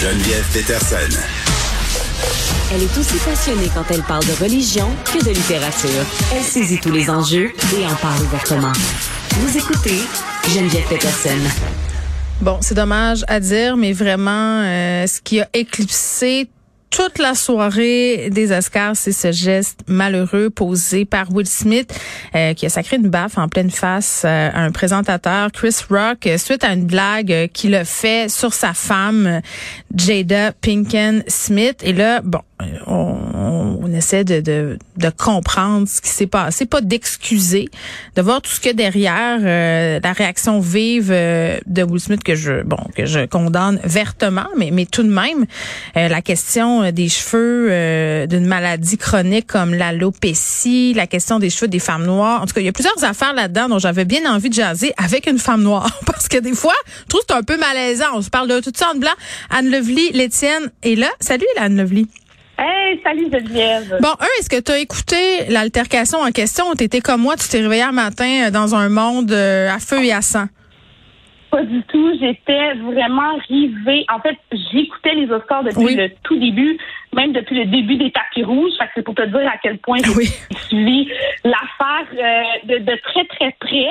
Geneviève Peterson. Elle est aussi passionnée quand elle parle de religion que de littérature. Elle saisit tous les enjeux et en parle ouvertement. Vous écoutez Geneviève Peterson. Bon, c'est dommage à dire, mais vraiment, euh, ce qui a éclipsé toute la soirée des Oscars, c'est ce geste malheureux posé par Will Smith euh, qui a sacré une baffe en pleine face euh, à un présentateur, Chris Rock, suite à une blague qu'il a fait sur sa femme, Jada Pinkett Smith. Et là, bon, on, essaie de, comprendre ce qui s'est passé, pas d'excuser, de voir tout ce que derrière euh, la réaction vive euh, de Will Smith que je bon que je condamne vertement, mais mais tout de même euh, la question des cheveux d'une maladie chronique comme l'alopécie, la question des cheveux des femmes noires. En tout cas, il y a plusieurs affaires là-dedans dont j'avais bien envie de jaser avec une femme noire parce que des fois, je trouve que c'est un peu malaisant. On se parle de tout ça en blanc. Anne Lovely, l'Étienne est là. Salut Anne Lovely. Hey, salut Geneviève. Bon, un, est-ce que tu as écouté l'altercation en question? Ou t'étais comme moi, tu t'es réveillé un matin euh, dans un monde euh, à feu et à sang? Pas du tout. J'étais vraiment rivée. En fait, j'écoutais les Oscars depuis le tout début, même depuis le début des tapis rouges. Fait que c'est pour te dire à quel point j'ai suivi l'affaire euh, de, de, très, très près.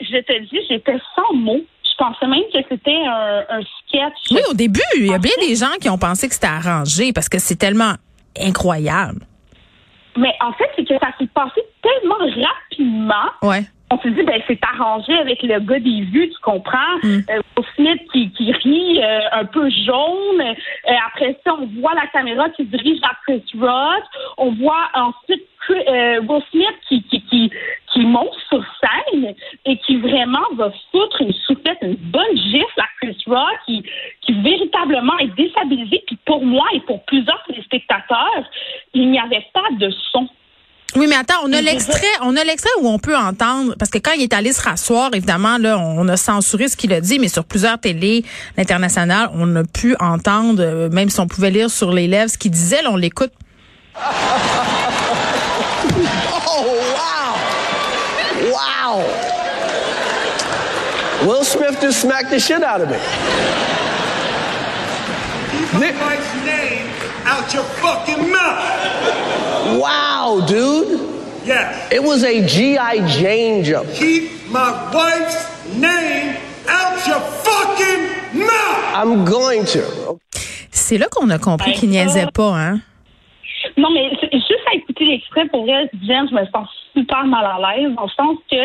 je te dis, j'étais sans mots. Je pensais même que c'était un, sketch. Oui, au début, il y a bien des gens qui ont pensé que c'était arrangé parce que c'est tellement incroyable. Mais en fait, c'est que ça s'est passé tellement rapidement. Ouais. On se dit, ben, c'est arrangé avec le gars des vues, tu comprends? Mm. Euh, Smith qui, qui rit euh, un peu jaune. Euh, après ça, on voit la caméra qui se dirige vers Chris Rock. On voit ensuite Will Smith qui, qui, qui, qui monte sur scène et qui vraiment va foutre une soufflette, une bonne gifle à Chris Rock, qui, qui véritablement est déstabilisé. Puis pour moi et pour plusieurs spectateurs, il n'y avait pas de son. Oui, mais attends, on a l'extrait, on a l'extrait où on peut entendre, parce que quand il est allé se rasseoir, évidemment, là, on a censuré ce qu'il a dit, mais sur plusieurs télés internationales, on a pu entendre, euh, même si on pouvait lire sur les lèvres ce qu'il disait, là, on l'écoute. Wow. Will Smith just smacked the shit out of me. Keep my wife's name out your fucking mouth. Wow, dude. Yes. It was a G.I. Jane jump. Keep my wife's name out your fucking mouth. I'm going to. C'est là qu'on a compris qu'il niaisait pas, hein? Non, mais juste l'extrait, pour vrai, Jen, je me sens super mal à l'aise, dans le sens que,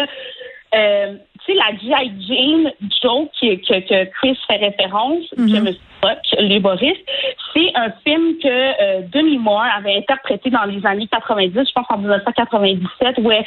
euh, tu sais, la G.I. Jane joke que, que, Chris fait référence, mm -hmm. que M. les Boris, c'est un film que euh, Demi Moore avait interprété dans les années 90, je pense en 1997, où elle,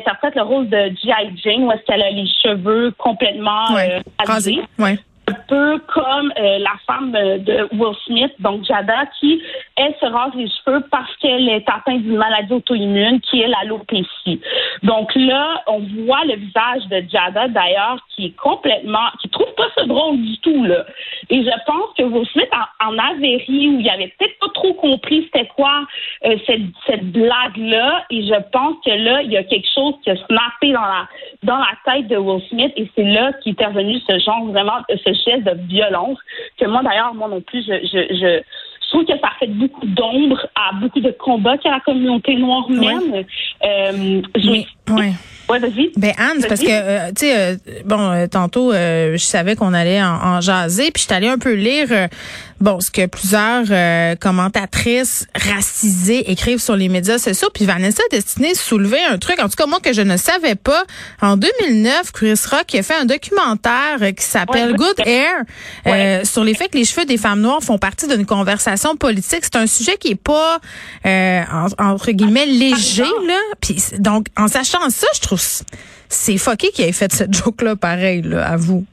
interprète le rôle de G.I. Jane, où est-ce qu'elle a les cheveux complètement ouais. rasés. Ouais un peu comme euh, la femme de Will Smith, donc Jada, qui, elle, se rase les cheveux parce qu'elle est atteinte d'une maladie auto-immune qui est l'alopécie. Donc là, on voit le visage de Jada, d'ailleurs, qui est complètement, qui trouve pas ça drôle du tout, là. Et je pense que Will Smith en, en avait ri, ou il avait peut-être pas trop compris c'était quoi euh, cette, cette blague-là, et je pense que là, il y a quelque chose qui a snappé dans la, dans la tête de Will Smith, et c'est là qu'est intervenu ce genre, vraiment, ce geste de violence que moi d'ailleurs moi non plus je, je, je, trouve que ça fait beaucoup d'ombre à beaucoup de combats que la communauté noire mène. Euh, oui. Ouais, vas-y. Ben Anne, parce que euh, tu sais, euh, bon, euh, tantôt, je savais qu'on allait en, en, jaser, puis je suis allée un peu lire, bon, ce que plusieurs commentatrices racisées écrivent sur les médias sociaux. Puis Vanessa Destinée soulevait un truc, en tout cas moi que je ne savais pas. En 2009, Chris Rock a fait un documentaire qui s'appelle Good Hair sur les faits que les cheveux des femmes noires font partie d'une conversation politique. C'est un sujet qui est pas entre guillemets léger là. Puis donc en sachant ça, je trouve c'est fucké qui ait fait cette joke-là pareil, là, à vous.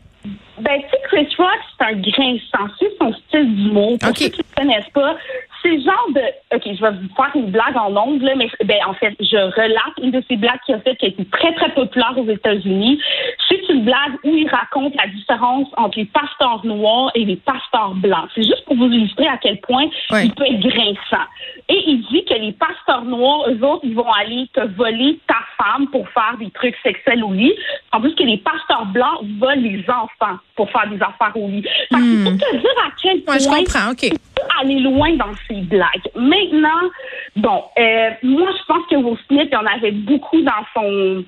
Ben, tu sais, Chris Rock, c'est un grain sensu, son style d'humour. Pour ceux qui ne connaissent pas, c'est le genre de. OK, je vais vous faire une blague en ondes, là, mais ben, en fait, je relate une de ces blagues qu'il a fait qui a été très, très populaire aux États-Unis. C'est une blague où il raconte la différence entre les pasteurs noirs et les pasteurs blancs. C'est juste pour vous illustrer à quel point il peut être grinçant. Et il dit que les pasteurs noirs, eux autres, ils vont aller te voler ta femme pour faire des trucs sexuels au lit. En plus que les pasteurs blancs volent les enfants pour faire des affaires au lit. Fait que c'est pour te dire à quel point Ouais, je comprends, OK. Aller loin dans ses blagues. Maintenant, bon, euh, moi, je pense que Will Smith, il en avait beaucoup dans son,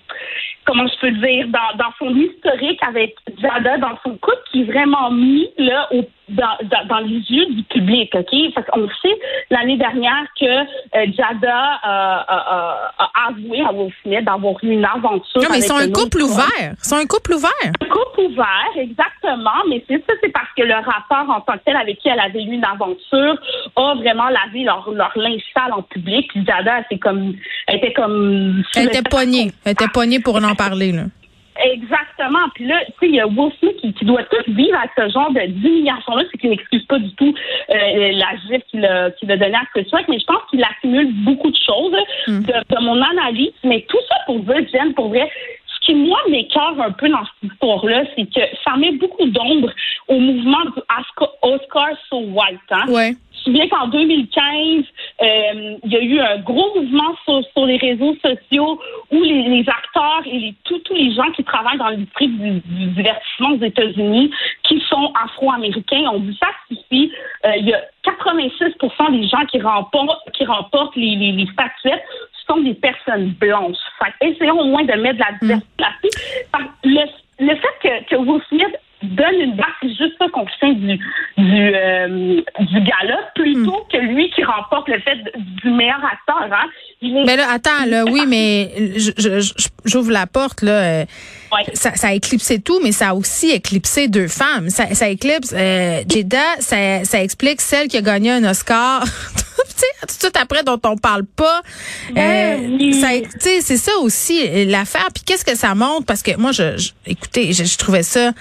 comment je peux dire, dans, dans son historique avec Jada, dans son couple, qui est vraiment mis là au, dans, dans, dans les yeux du public, OK? Parce qu'on sait l'année dernière que euh, Jada euh, a- a- avoué à Will Smith d'avoir eu une aventure. Non, mais ils sont un couple ouvert. Ils sont un couple ouvert. Un couple ouvert, exactement, mais c'est ça, c'est parce que le rapport en tant que tel avec qui elle avait eu une aventure a vraiment lavé leur, leur linge sale en public. Puis Jada, c'est comme, elle était comme... Elle était poignée. Elle était poignée pour en parler, là. Exactement. Puis là, tu sais, il y a Will Smith qui, qui doit tout vivre à ce genre de d'humiliation-là, c'est qu'il n'excuse pas du tout euh, la gifle qu'il a, qu'il a donnée à Chris Rock, mais je pense qu'il accumule beaucoup de choses Hmm. de, de mon analyse. Mais tout ça pour dire, Jen, pour vrai, ce qui, moi, m'écœure un peu dans cette histoire-là, c'est que ça met beaucoup d'ombre au mouvement du Oscar, So White. Hein? Ouais. Je me souviens qu'en 2015, euh, il y a eu un gros mouvement sur, sur les réseaux sociaux où les, les acteurs et les, tous tous les gens qui travaillent dans l'industrie du, du divertissement aux États-Unis, qui sont afro-américains, ont dû sacrifier. Euh, il y a 86% des gens qui remportent, qui remportent les, les, les statuettes sont des personnes blanches. Fait essayons au moins de mettre de la diversité. Fait que Le, le fait que, que Will Smith donne une bague, c'est juste ça qu'on retient du, du, euh, du gala, plutôt que lui qui remporte le fait du meilleur acteur. Hein. Mais là, attends, là, oui, mais j'ouvre la porte, là. euh, Ouais. Ça, ça a éclipsé tout, mais ça a aussi éclipsé deux femmes. Ça, ça éclipse euh, Jada, ça, ça explique celle qui a gagné un Oscar. tu sais, tout de suite après dont on parle pas. Euh, Ben oui. ça, tu sais, c'est ça aussi euh, l'affaire. Puis qu'est-ce que ça montre? Parce que moi, je, je- écoutez, je, je trouvais ça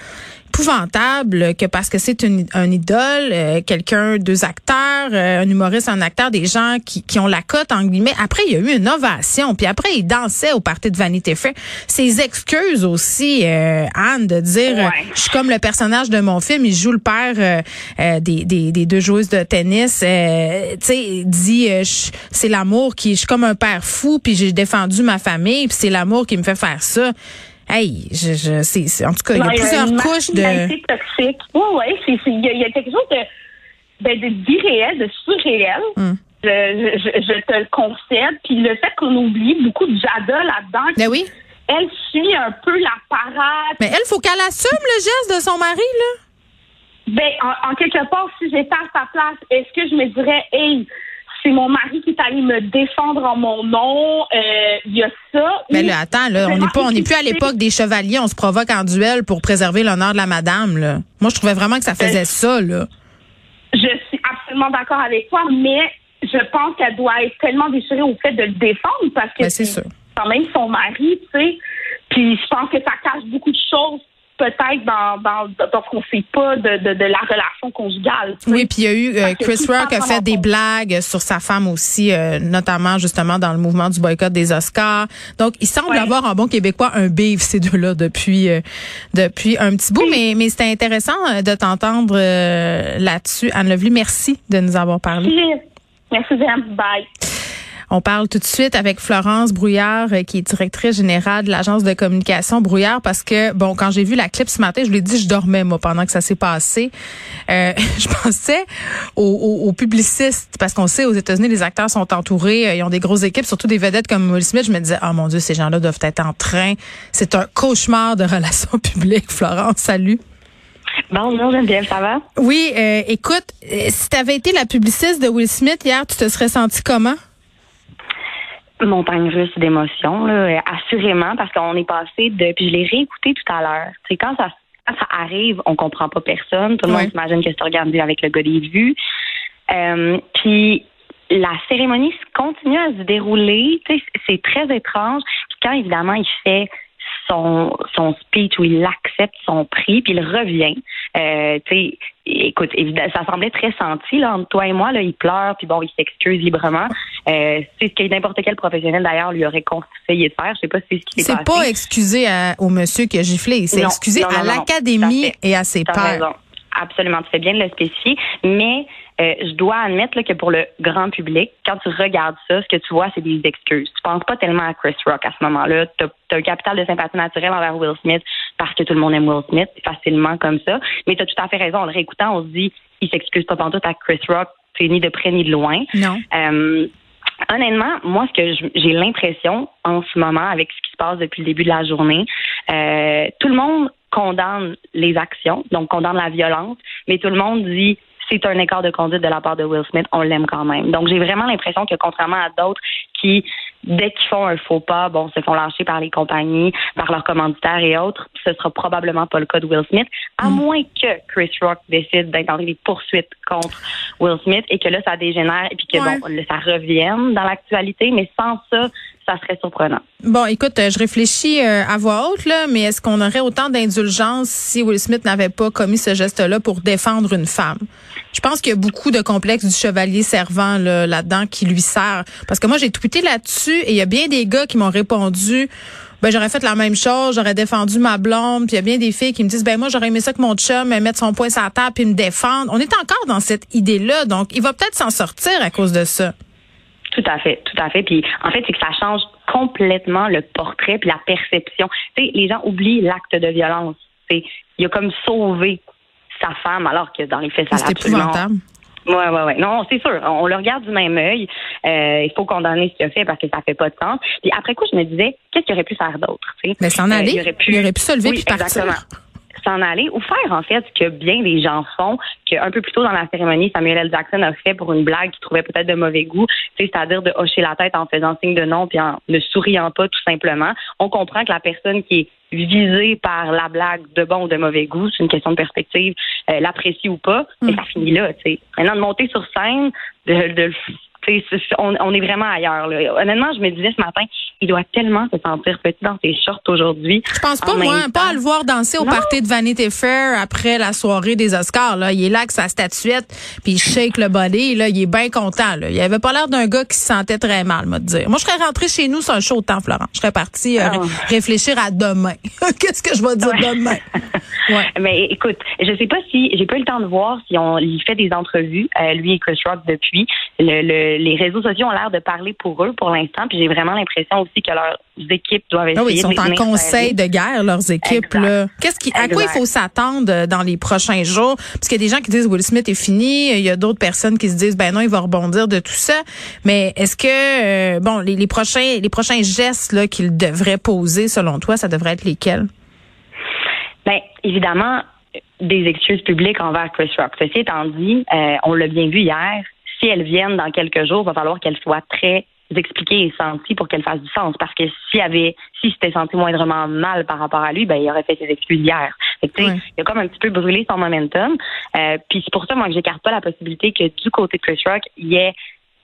épouvantable que parce que c'est une, un idole, euh, quelqu'un, deux acteurs, euh, un humoriste, un acteur, des gens qui, qui ont la cote en guillemets. Après, il y a eu une ovation, puis après, il dansait au party de Vanity Fair. Ses excuses aussi, euh, Anne, de dire, Ouais. euh, je suis comme le personnage de mon film, il joue le père euh, euh, des, des, des deux joueuses de tennis. Euh, tu sais, il dit, euh, je- c'est l'amour qui, je suis comme un père fou, puis j'ai défendu ma famille, puis c'est l'amour qui me fait faire ça. Hey, je, je, c'est, c'est- en tout cas, il y a plusieurs couches de. toxique. Oui, oui, c'est, c'est- il y, a- il y a quelque chose de, ben, de d'irréel, de surréel. Je, je- je te le concède. Puis le fait qu'on oublie beaucoup de Jada là-dedans, Ben oui. elle suit un peu la parade. Mais elle, faut qu'elle assume le geste de son mari, là. Ben, en, en quelque part, si j'étais à sa place, est-ce que je me dirais, hey, c'est mon mari qui est allé me défendre en mon nom, euh, il y a ça. Mais là, attends, là, on n'est pas, on n'est plus à l'époque des chevaliers, on se provoque en duel pour préserver l'honneur de la madame, là. Moi, je trouvais vraiment que ça faisait ça, là. Je suis absolument d'accord avec toi, mais je pense qu'elle doit être tellement déchirée au fait de le défendre parce que Ben, c'est quand même son mari, tu sais. Puis je pense que ça cache beaucoup de choses peut-être dans, dans, dans ce qu'on sait pas de, de, de la relation conjugale. tu sais. Oui, puis il y a eu euh, Parce Chris Rock a fait des blagues sur sa femme aussi, euh, notamment justement dans le mouvement du boycott des Oscars. Donc, il semble Ouais. avoir en bon québécois un beef ces deux-là depuis euh, depuis un petit bout, mais mais c'était intéressant euh, de t'entendre euh, là-dessus, Anne Levely. Merci de nous avoir parlé. Merci, Jen. Bye. On parle tout de suite avec Florence Brouillard, euh, qui est directrice générale de l'agence de communication Brouillard, parce que, bon, quand j'ai vu la clip ce matin, je lui ai dit, je dormais, moi, pendant que ça s'est passé. Euh, je pensais aux, aux- aux publicistes, parce qu'on sait, aux États-Unis, les acteurs sont entourés, euh, ils ont des grosses équipes, surtout des vedettes comme Will Smith. Je me disais, oh mon Dieu, ces gens-là doivent être en train. C'est un cauchemar de relations publiques. Florence, salut. Bonjour Geneviève, ça va? Oui, euh, écoute, si tu avais été la publiciste de Will Smith hier, tu te serais senti comment? Montagne russe d'émotions, assurément, parce qu'on est passé de. Puis je l'ai réécouté tout à l'heure. C'est quand ça, quand ça arrive, on comprend pas personne. Tout le Ouais. monde s'imagine que c'est organisé avec le gars des vues. Euh, puis la cérémonie continue à se dérouler. C'est très étrange. Puis quand évidemment il fait son, son speech où il accepte son prix, puis il revient. Euh, écoute, évidemment, ça semblait très senti là entre toi et moi. Là, il pleure, puis bon, il s'excuse librement. Euh, c'est ce que n'importe quel professionnel d'ailleurs lui aurait conseillé de faire. Je sais pas si c'est ce qui s'est C'est pas excusé à- au monsieur qui a giflé, c'est excusé non, non, à l'académie et à ses pairs. Absolument, tu fais bien de le spécifier. Mais euh, je dois admettre là, que pour le grand public, quand tu regardes ça, ce que tu vois, c'est des excuses. Tu penses pas tellement à Chris Rock à ce moment-là. Tu as, un capital de sympathie naturelle envers Will Smith parce que tout le monde aime Will Smith, facilement comme ça. Mais tu as tout à fait raison. En le réécoutant, on se dit, il s'excuse pas pantoute à Chris Rock, c'est ni de près ni de loin. Non. Euh, honnêtement, moi, ce que j'ai l'impression en ce moment, avec ce qui se passe depuis le début de la journée, euh, tout le monde condamne les actions, donc condamne la violence, mais tout le monde dit c'est un écart de conduite de la part de Will Smith, on l'aime quand même. Donc j'ai vraiment l'impression que contrairement à d'autres qui, dès qu'ils font un faux pas, bon, se font lâcher par les compagnies, par leurs commanditaires et autres, ce sera probablement pas le cas de Will Smith, à moins que Chris Rock décide d'intenter des poursuites contre Will Smith et que là ça dégénère et puis que Ouais. bon, ça revienne dans l'actualité, mais sans ça, ça serait surprenant. Bon, écoute, euh, je réfléchis euh, à voix haute, là, mais est-ce qu'on aurait autant d'indulgence si Will Smith n'avait pas commis ce geste-là pour défendre une femme? Je pense qu'il y a beaucoup de complexes du chevalier servant là, là-dedans qui lui sert. Parce que moi, j'ai tweeté là-dessus et il y a bien des gars qui m'ont répondu ben j'aurais fait la même chose, j'aurais défendu ma blonde, puis il y a bien des filles qui me disent ben moi j'aurais aimé ça que mon chum me mette son poing sur la table puis me défendre. On est encore dans cette idée-là, donc il va peut-être s'en sortir à cause de ça. Tout à fait, tout à fait. Puis en fait, c'est que ça change complètement le portrait puis la perception. Tu sais, les gens oublient l'acte de violence. C'est, il a comme sauvé sa femme alors que dans les faits, ça l'a C'est absolument. Ouais, ouais, ouais. Non, c'est sûr. On le regarde du même œil. Euh, il faut condamner ce qu'il a fait parce que ça fait pas de sens. Puis après coup, je me disais, qu'est-ce qu'il aurait pu faire d'autre? Mais s'en Euh, aller, il aurait pu, il aurait pu se lever oui, puis partir. exactement. S'en aller ou faire en fait ce que bien des gens font, qu'un peu plus tôt dans la cérémonie, Samuel L. Jackson a fait pour une blague qu'il trouvait peut-être de mauvais goût, c'est-à-dire de hocher la tête en faisant signe de non puis en ne souriant pas tout simplement. On comprend que la personne qui est visée par la blague de bon ou de mauvais goût, c'est une question de perspective, euh, l'apprécie ou pas, Mm. et ça finit là. tu sais. Maintenant de monter sur scène, de, de le tu sais, c'est- on, on est vraiment ailleurs. Là. Honnêtement, je me disais ce matin, il doit tellement se sentir petit dans ses shorts aujourd'hui. Je pense pas, moi, pas à le voir danser au Non. party de Vanity Fair après la soirée des Oscars. Là. Il est là avec sa statuette, puis il shake le body. Là. Il est bien content. Là. Il avait pas l'air d'un gars qui se sentait très mal, me dire. Moi, je serais rentrée chez nous sur un chaud temps, Florent. Je serais partie euh, Ah. ré- réfléchir à demain. Qu'est-ce que je vais dire Ouais. demain? Ouais. Mais écoute, je sais pas si j'ai pas eu le temps de voir si on il fait des entrevues, euh, lui et Chris Rock depuis. Le, le- les réseaux sociaux ont l'air de parler pour eux pour l'instant, puis j'ai vraiment l'impression aussi que leurs équipes doivent essayer Ah oui, ils sont en conseil de guerre, leurs équipes. Là. Qu'est-ce qui, à quoi il faut s'attendre euh, dans les prochains jours? Parce qu'il y a des gens qui disent Will Smith est fini. Il y a d'autres personnes qui se disent ben non, il va rebondir de tout ça. Mais est-ce que euh, bon, les, les prochains les prochains gestes là qu'il devrait poser selon toi, ça devrait être lesquels? Ben, évidemment, des excuses publiques envers Chris Rock. Ceci étant dit, euh, on l'a bien vu hier, si elles viennent dans quelques jours, il va falloir qu'elles soient très expliquées et senties pour qu'elles fassent du sens. Parce que s'il avait, si s'était senti moindrement mal par rapport à lui, ben il aurait fait ses excuses hier. Fait que, Ouais. Il a comme un petit peu brûlé son momentum. Euh, puis c'est pour ça, moi, que j'écarte pas la possibilité que du côté de Chris Rock, il y ait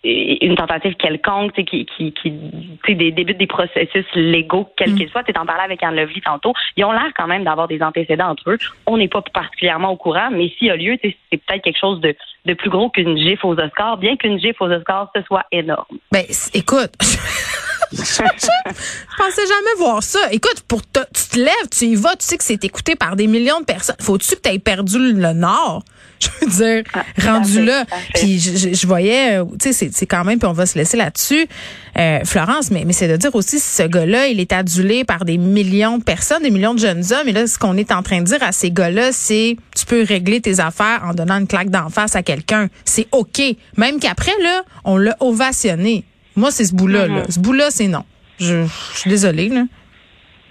une tentative quelconque, tu sais, qui, qui, qui tu sais, des débute des processus légaux, quels Mm. qu'ils soient. Tu en parlais avec Anne Lovely tantôt. Ils ont l'air quand même d'avoir des antécédents entre eux. On n'est pas particulièrement au courant, mais s'il y a lieu, tu sais, c'est peut-être quelque chose de, de plus gros qu'une gifle aux Oscars, bien qu'une gifle aux Oscars, ce soit énorme. Ben, écoute. Je pensais jamais voir ça. Écoute, pour te, tu te lèves, tu y vas, tu sais que c'est écouté par des millions de personnes. Faut-tu que tu aies perdu le nord? Je veux dire, Ah, rendu là. Puis je, je- je voyais, euh, tu sais, c'est- c'est quand même, puis on va se laisser là-dessus, euh, Florence, mais, mais c'est de dire aussi, ce gars-là, il est adulé par des millions de personnes, des millions de jeunes hommes. Et là, ce qu'on est en train de dire à ces gars-là, c'est, tu peux régler tes affaires en donnant une claque d'en face à quelqu'un. C'est OK. Même qu'après, là, on l'a ovationné. Moi, c'est ce bout-là. là. Mm-hmm. Ce bout-là, c'est non. Je, je suis désolée. Là.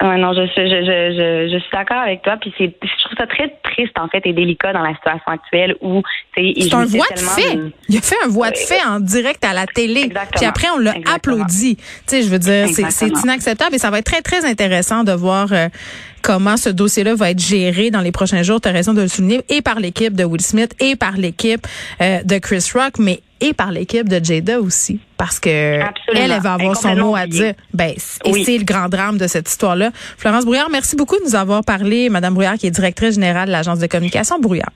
Ouais, non, je, je, je, je, je suis d'accord avec toi. Puis c'est, je trouve ça très triste en fait et délicat dans la situation actuelle où tu sais, il C'est un voix de fait. Il a fait un voix de fait en direct à la télé. Exactement. Puis après, on l'a applaudi. Tu sais, je veux dire, c'est- c'est inacceptable et ça va être très, très intéressant de voir euh, comment ce dossier-là va être géré dans les prochains jours. Tu as raison de le souligner, et par l'équipe de Will Smith, et par l'équipe euh, de Chris Rock, mais et par l'équipe de Jada aussi, parce que elle, elle va avoir son mot à dire. Ben, et c'est le grand drame de cette histoire-là. Florence Brouillard, merci beaucoup de nous avoir parlé. Madame Brouillard, qui est directrice générale de l'agence de communication Brouillard.